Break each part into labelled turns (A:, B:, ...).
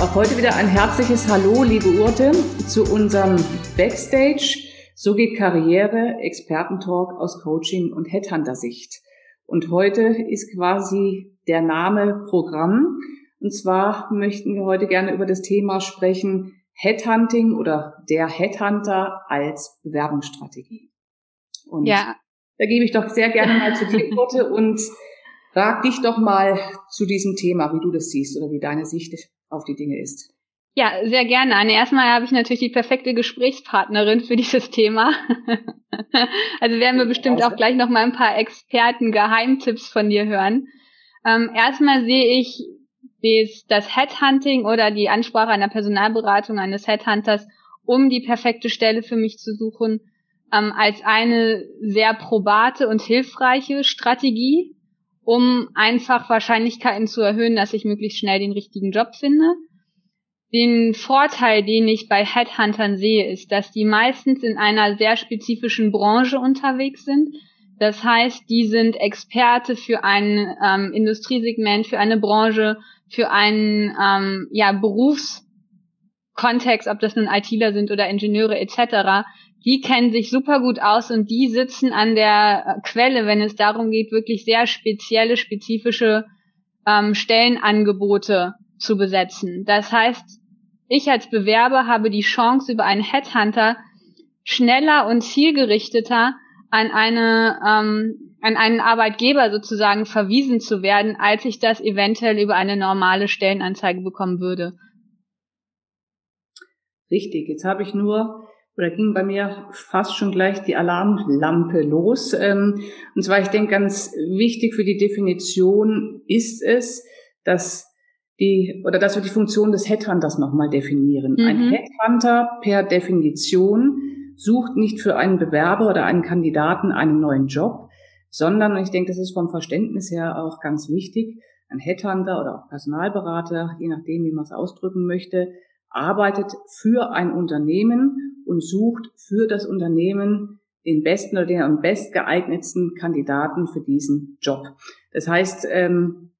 A: auch heute wieder ein herzliches Hallo, liebe Urte, zu unserem Backstage. So geht Karriere, Expertentalk aus Coaching und Headhunter-Sicht. Und heute ist quasi der Name Programm. Und zwar möchten wir heute gerne über das Thema sprechen, Headhunting oder der Headhunter als Bewerbungsstrategie. Und ja. da gebe ich doch sehr gerne mal zu dir, Urte, und frag dich doch mal zu diesem Thema, wie du das siehst oder wie deine Sicht auf die Dinge ist.
B: Ja, sehr gerne. Anne. Erstmal habe ich natürlich die perfekte Gesprächspartnerin für dieses Thema. also werden wir bestimmt auch gleich noch mal ein paar Experten-Geheimtipps von dir hören. Ähm, erstmal sehe ich das Headhunting oder die Ansprache einer Personalberatung eines Headhunters, um die perfekte Stelle für mich zu suchen, ähm, als eine sehr probate und hilfreiche Strategie, um einfach Wahrscheinlichkeiten zu erhöhen, dass ich möglichst schnell den richtigen Job finde. Den Vorteil, den ich bei Headhuntern sehe, ist, dass die meistens in einer sehr spezifischen Branche unterwegs sind. Das heißt, die sind Experte für ein ähm, Industriesegment, für eine Branche, für einen ähm, ja, Berufskontext, ob das nun ITler sind oder Ingenieure etc die kennen sich super gut aus und die sitzen an der äh, Quelle, wenn es darum geht, wirklich sehr spezielle, spezifische ähm, Stellenangebote zu besetzen. Das heißt, ich als Bewerber habe die Chance, über einen Headhunter schneller und zielgerichteter an eine ähm, an einen Arbeitgeber sozusagen verwiesen zu werden, als ich das eventuell über eine normale Stellenanzeige bekommen würde.
A: Richtig, jetzt habe ich nur oder ging bei mir fast schon gleich die Alarmlampe los. Ähm, und zwar, ich denke, ganz wichtig für die Definition ist es, dass die, oder dass wir die Funktion des Headhunters nochmal definieren. Mhm. Ein Headhunter per Definition sucht nicht für einen Bewerber oder einen Kandidaten einen neuen Job, sondern, und ich denke, das ist vom Verständnis her auch ganz wichtig, ein Headhunter oder auch Personalberater, je nachdem, wie man es ausdrücken möchte, arbeitet für ein Unternehmen und sucht für das Unternehmen den besten oder den am best geeignetsten Kandidaten für diesen Job. Das heißt, ähm,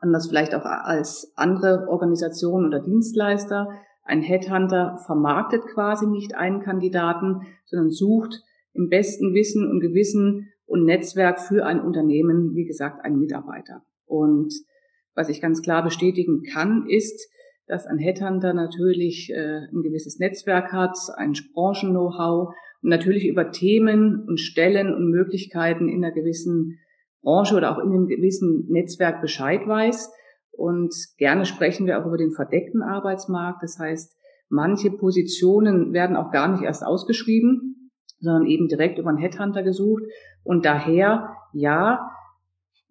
A: anders vielleicht auch als andere Organisationen oder Dienstleister, ein Headhunter vermarktet quasi nicht einen Kandidaten, sondern sucht im besten Wissen und Gewissen und Netzwerk für ein Unternehmen, wie gesagt, einen Mitarbeiter. Und was ich ganz klar bestätigen kann, ist, dass ein Headhunter natürlich äh, ein gewisses Netzwerk hat, ein Branchen-Know-how und natürlich über Themen und Stellen und Möglichkeiten in einer gewissen Branche oder auch in einem gewissen Netzwerk Bescheid weiß. Und gerne sprechen wir auch über den verdeckten Arbeitsmarkt. Das heißt, manche Positionen werden auch gar nicht erst ausgeschrieben, sondern eben direkt über einen Headhunter gesucht. Und daher, ja,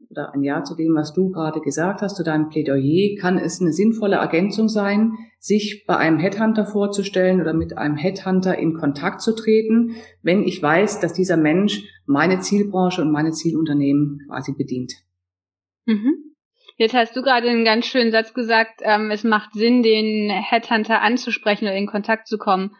A: oder ein Ja zu dem, was du gerade gesagt hast, zu deinem Plädoyer, kann es eine sinnvolle Ergänzung sein, sich bei einem Headhunter vorzustellen oder mit einem Headhunter in Kontakt zu treten, wenn ich weiß, dass dieser Mensch meine Zielbranche und meine Zielunternehmen quasi bedient.
B: Mhm. Jetzt hast du gerade einen ganz schönen Satz gesagt, ähm, es macht Sinn, den Headhunter anzusprechen oder in Kontakt zu kommen.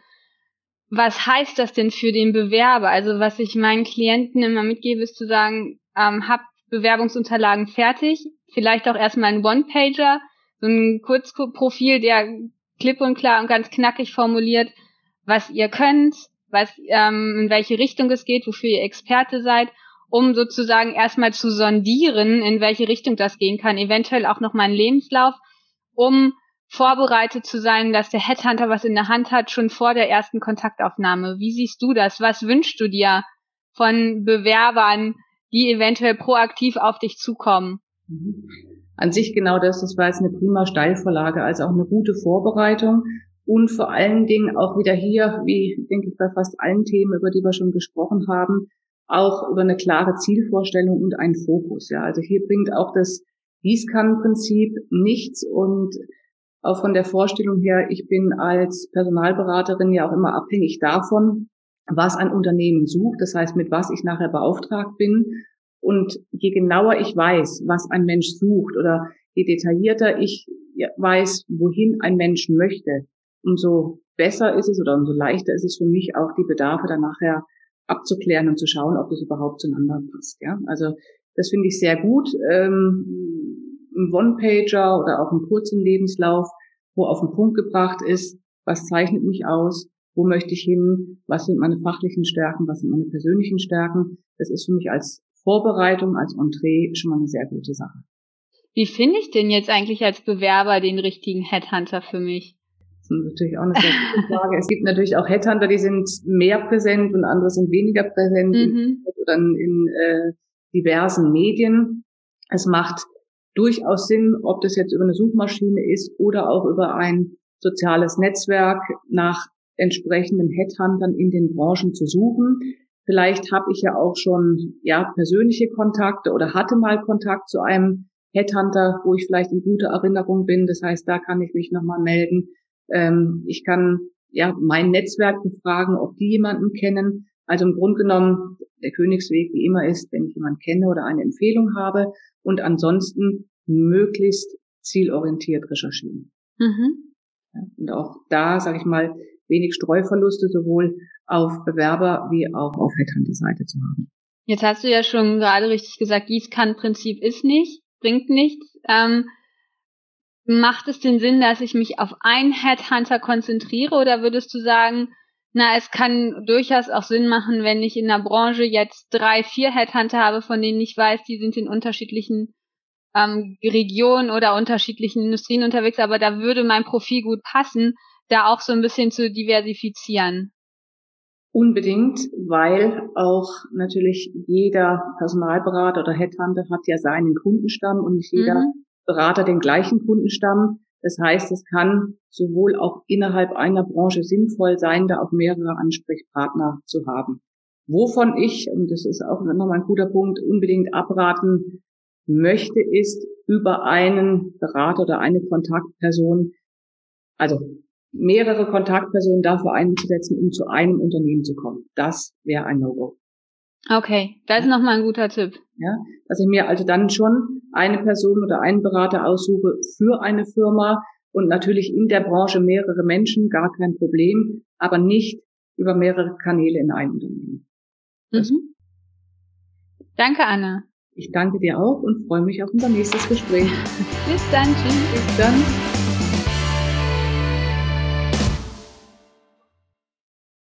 B: Was heißt das denn für den Bewerber? Also was ich meinen Klienten immer mitgebe, ist zu sagen, ähm, habt Bewerbungsunterlagen fertig, vielleicht auch erstmal ein One-Pager, so ein Kurzprofil, der klipp und klar und ganz knackig formuliert, was ihr könnt, was ähm, in welche Richtung es geht, wofür ihr Experte seid, um sozusagen erstmal zu sondieren, in welche Richtung das gehen kann, eventuell auch noch mal einen Lebenslauf, um vorbereitet zu sein, dass der Headhunter was in der Hand hat, schon vor der ersten Kontaktaufnahme. Wie siehst du das? Was wünschst du dir von Bewerbern, die eventuell proaktiv auf dich zukommen.
A: Mhm. An sich genau das, das war jetzt eine prima Steilvorlage, also auch eine gute Vorbereitung und vor allen Dingen auch wieder hier, wie denke ich bei fast allen Themen, über die wir schon gesprochen haben, auch über eine klare Zielvorstellung und einen Fokus. Ja, also hier bringt auch das Gießkannenprinzip nichts und auch von der Vorstellung her, ich bin als Personalberaterin ja auch immer abhängig davon, was ein Unternehmen sucht, das heißt, mit was ich nachher beauftragt bin. Und je genauer ich weiß, was ein Mensch sucht oder je detaillierter ich weiß, wohin ein Mensch möchte, umso besser ist es oder umso leichter ist es für mich auch die Bedarfe dann nachher abzuklären und zu schauen, ob das überhaupt zueinander passt. Ja, also das finde ich sehr gut. Ähm, ein One-Pager oder auch einen kurzen Lebenslauf wo auf den Punkt gebracht ist, was zeichnet mich aus, wo möchte ich hin, was sind meine fachlichen Stärken, was sind meine persönlichen Stärken. Das ist für mich als Vorbereitung, als Entree schon mal eine sehr gute Sache.
B: Wie finde ich denn jetzt eigentlich als Bewerber den richtigen Headhunter für mich?
A: Das ist natürlich auch eine sehr gute Frage. es gibt natürlich auch Headhunter, die sind mehr präsent und andere sind weniger präsent mhm. oder in, in äh, diversen Medien. Es macht durchaus Sinn, ob das jetzt über eine Suchmaschine ist oder auch über ein soziales Netzwerk nach entsprechenden Headhuntern in den Branchen zu suchen. Vielleicht habe ich ja auch schon ja persönliche Kontakte oder hatte mal Kontakt zu einem Headhunter, wo ich vielleicht in guter Erinnerung bin. Das heißt, da kann ich mich nochmal melden. Ähm, ich kann ja mein Netzwerk befragen, ob die jemanden kennen. Also im Grunde genommen der Königsweg wie immer ist, wenn ich jemanden kenne oder eine Empfehlung habe und ansonsten möglichst zielorientiert recherchieren. Mhm. Ja, und auch da, sage ich mal, wenig Streuverluste sowohl auf Bewerber wie auch auf Headhunter-Seite zu haben.
B: Jetzt hast du ja schon gerade richtig gesagt, Gießkannenprinzip ist nicht, bringt nichts. Ähm, macht es den Sinn, dass ich mich auf einen Headhunter konzentriere oder würdest du sagen, na, es kann durchaus auch Sinn machen, wenn ich in der Branche jetzt drei, vier Headhunter habe, von denen ich weiß, die sind in unterschiedlichen ähm, Regionen oder unterschiedlichen Industrien unterwegs, aber da würde mein Profil gut passen, da auch so ein bisschen zu diversifizieren.
A: Unbedingt, weil auch natürlich jeder Personalberater oder Headhunter hat ja seinen Kundenstamm und nicht jeder mhm. Berater den gleichen Kundenstamm. Das heißt, es kann sowohl auch innerhalb einer Branche sinnvoll sein, da auch mehrere Ansprechpartner zu haben. Wovon ich, und das ist auch nochmal ein guter Punkt, unbedingt abraten möchte, ist über einen Berater oder eine Kontaktperson, also mehrere Kontaktpersonen dafür einzusetzen, um zu einem Unternehmen zu kommen. Das wäre ein No-Go.
B: Okay, das ist nochmal ein guter Tipp.
A: Ja, dass ich mir also dann schon eine Person oder einen Berater aussuche für eine Firma und natürlich in der Branche mehrere Menschen, gar kein Problem, aber nicht über mehrere Kanäle in einem Unternehmen.
B: Mhm. Danke, Anne.
A: Ich danke dir auch und freue mich auf unser nächstes Gespräch.
B: Bis dann, tschüss.
A: Bis dann.